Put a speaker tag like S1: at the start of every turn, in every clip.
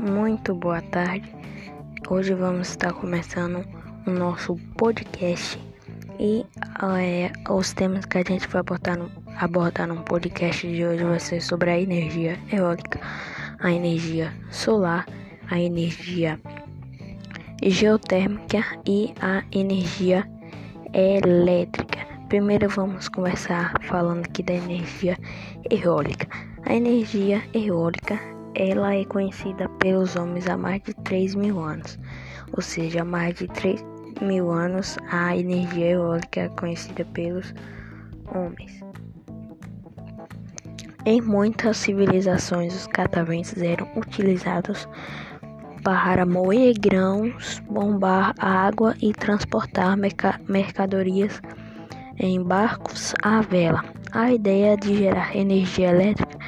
S1: muito boa tarde. Hoje vamos estar começando o nosso podcast e é, os temas que a gente vai abordar no, abordar no podcast de hoje vai ser sobre a energia eólica, a energia solar, a energia geotérmica e a energia elétrica. Primeiro vamos começar falando aqui da energia eólica. A energia eólica ela é conhecida pelos homens há mais de 3 mil anos, ou seja, há mais de 3 mil anos a energia eólica é conhecida pelos homens. Em muitas civilizações, os cataventos eram utilizados para moer grãos, bombar água e transportar mercadorias em barcos à vela. A ideia de gerar energia elétrica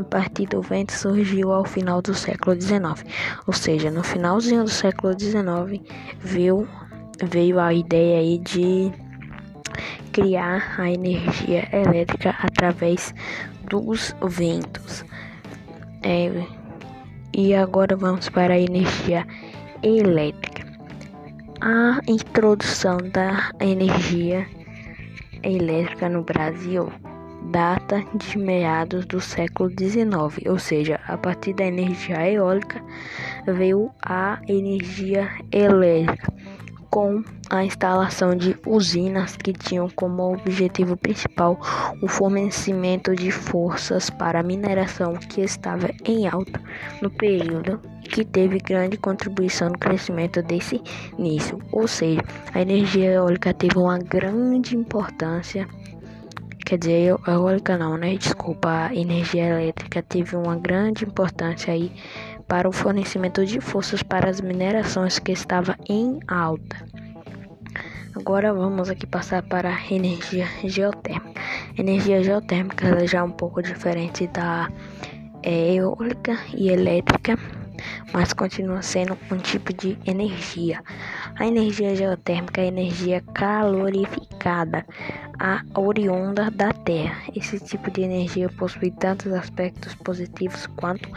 S1: a partir do vento surgiu ao final do século XIX, ou seja, no finalzinho do século XIX veio, veio a ideia aí de criar a energia elétrica através dos ventos. É, e agora vamos para a energia elétrica. A introdução da energia elétrica no Brasil data de meados do século XIX, ou seja, a partir da energia eólica veio a energia elétrica, com a instalação de usinas que tinham como objetivo principal o fornecimento de forças para a mineração que estava em alta no período que teve grande contribuição no crescimento desse início, ou seja, a energia eólica teve uma grande importância Quer dizer, eólica não, né? Desculpa, a energia elétrica teve uma grande importância aí para o fornecimento de forças para as minerações que estava em alta. Agora vamos aqui passar para a energia geotérmica. Energia geotérmica ela já é um pouco diferente da é, eólica e elétrica mas continua sendo um tipo de energia. A energia geotérmica é energia calorificada, a oriunda da Terra. Esse tipo de energia possui tantos aspectos positivos quanto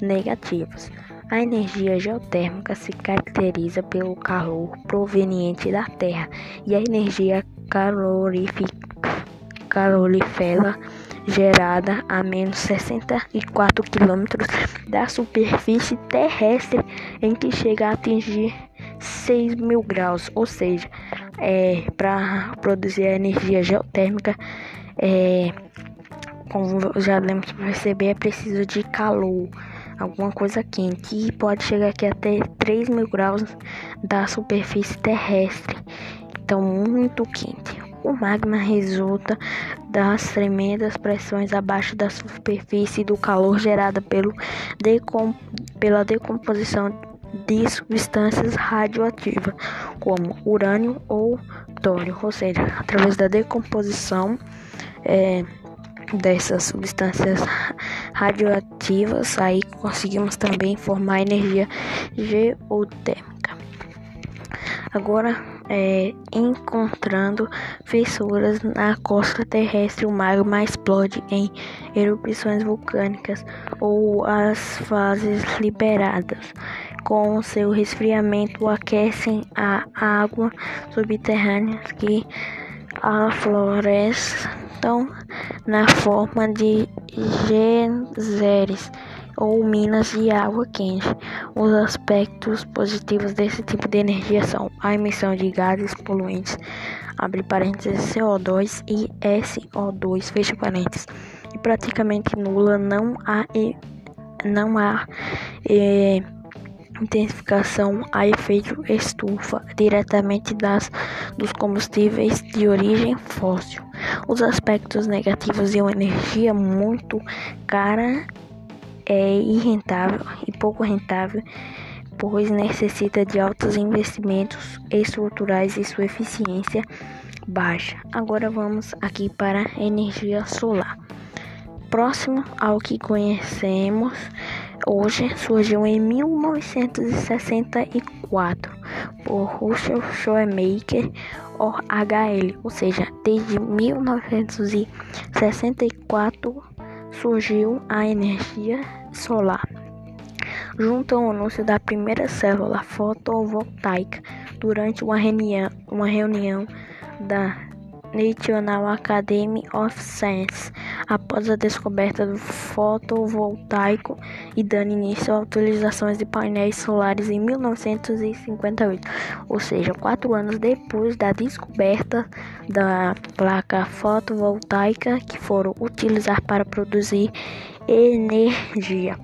S1: negativos. A energia geotérmica se caracteriza pelo calor proveniente da Terra e a energia calorífera gerada a menos 64 quilômetros da superfície terrestre, em que chega a atingir 6 mil graus, ou seja, é, para produzir a energia geotérmica, é, como já lemos para perceber, é preciso de calor, alguma coisa quente, e pode chegar aqui até 3 mil graus da superfície terrestre, então muito quente. O magma resulta das tremendas pressões abaixo da superfície e do calor gerado pelo decom pela decomposição de substâncias radioativas, como urânio ou tôrio, ou seja, através da decomposição é, dessas substâncias radioativas, aí conseguimos também formar energia geotérmica. Agora, é, encontrando fissuras na costa terrestre, o magma explode em erupções vulcânicas ou as fases liberadas. Com seu resfriamento, aquecem a água subterrânea que aflorestam na forma de geysers ou minas de água quente. Os aspectos positivos desse tipo de energia são a emissão de gases poluentes, abre parênteses, CO2 e SO2, fecha parênteses, e praticamente nula, não há, não há é, intensificação a efeito estufa diretamente das, dos combustíveis de origem fóssil. Os aspectos negativos de uma energia muito cara é irrentável e pouco rentável, pois necessita de altos investimentos estruturais e sua eficiência baixa. Agora vamos aqui para a energia solar. Próximo ao que conhecemos hoje, surgiu em 1964 por Russell Shoemaker HL, ou seja, desde 1964 surgiu a energia solar. junto ao anúncio da primeira célula fotovoltaica durante uma reunião, uma reunião da National Academy of Science, após a descoberta do fotovoltaico e dando início a utilizações de painéis solares em 1958, ou seja, quatro anos depois da descoberta da placa fotovoltaica que foram utilizar para produzir energia.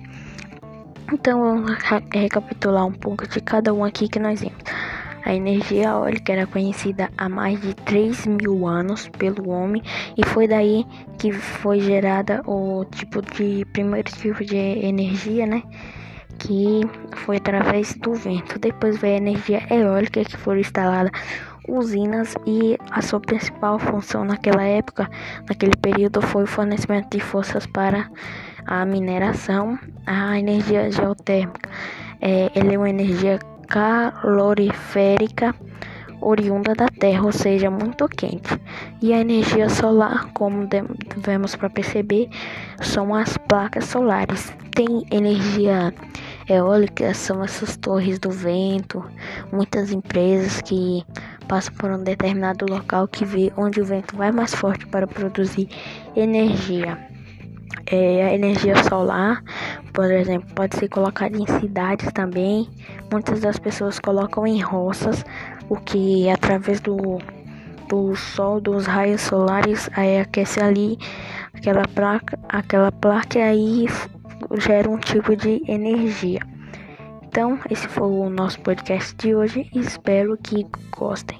S1: Então, vamos recapitular um pouco de cada um aqui que nós vimos. A energia eólica era conhecida há mais de 3 mil anos pelo homem e foi daí que foi gerada o tipo de primeiro tipo de energia, né? Que foi através do vento. Depois veio a energia eólica que foi instalada usinas e a sua principal função naquela época, naquele período, foi o fornecimento de forças para a mineração. A energia geotérmica é, ela é uma energia caloriférica oriunda da Terra, ou seja, muito quente. E a energia solar, como devemos para perceber, são as placas solares. Tem energia eólica, são essas torres do vento, muitas empresas que passam por um determinado local que vê onde o vento vai mais forte para produzir energia. É, a energia solar, por exemplo, pode ser colocada em cidades também. Muitas das pessoas colocam em roças, o que através do, do sol, dos raios solares, aí aquece ali aquela placa, aquela placa e aí gera um tipo de energia. Então, esse foi o nosso podcast de hoje. Espero que gostem.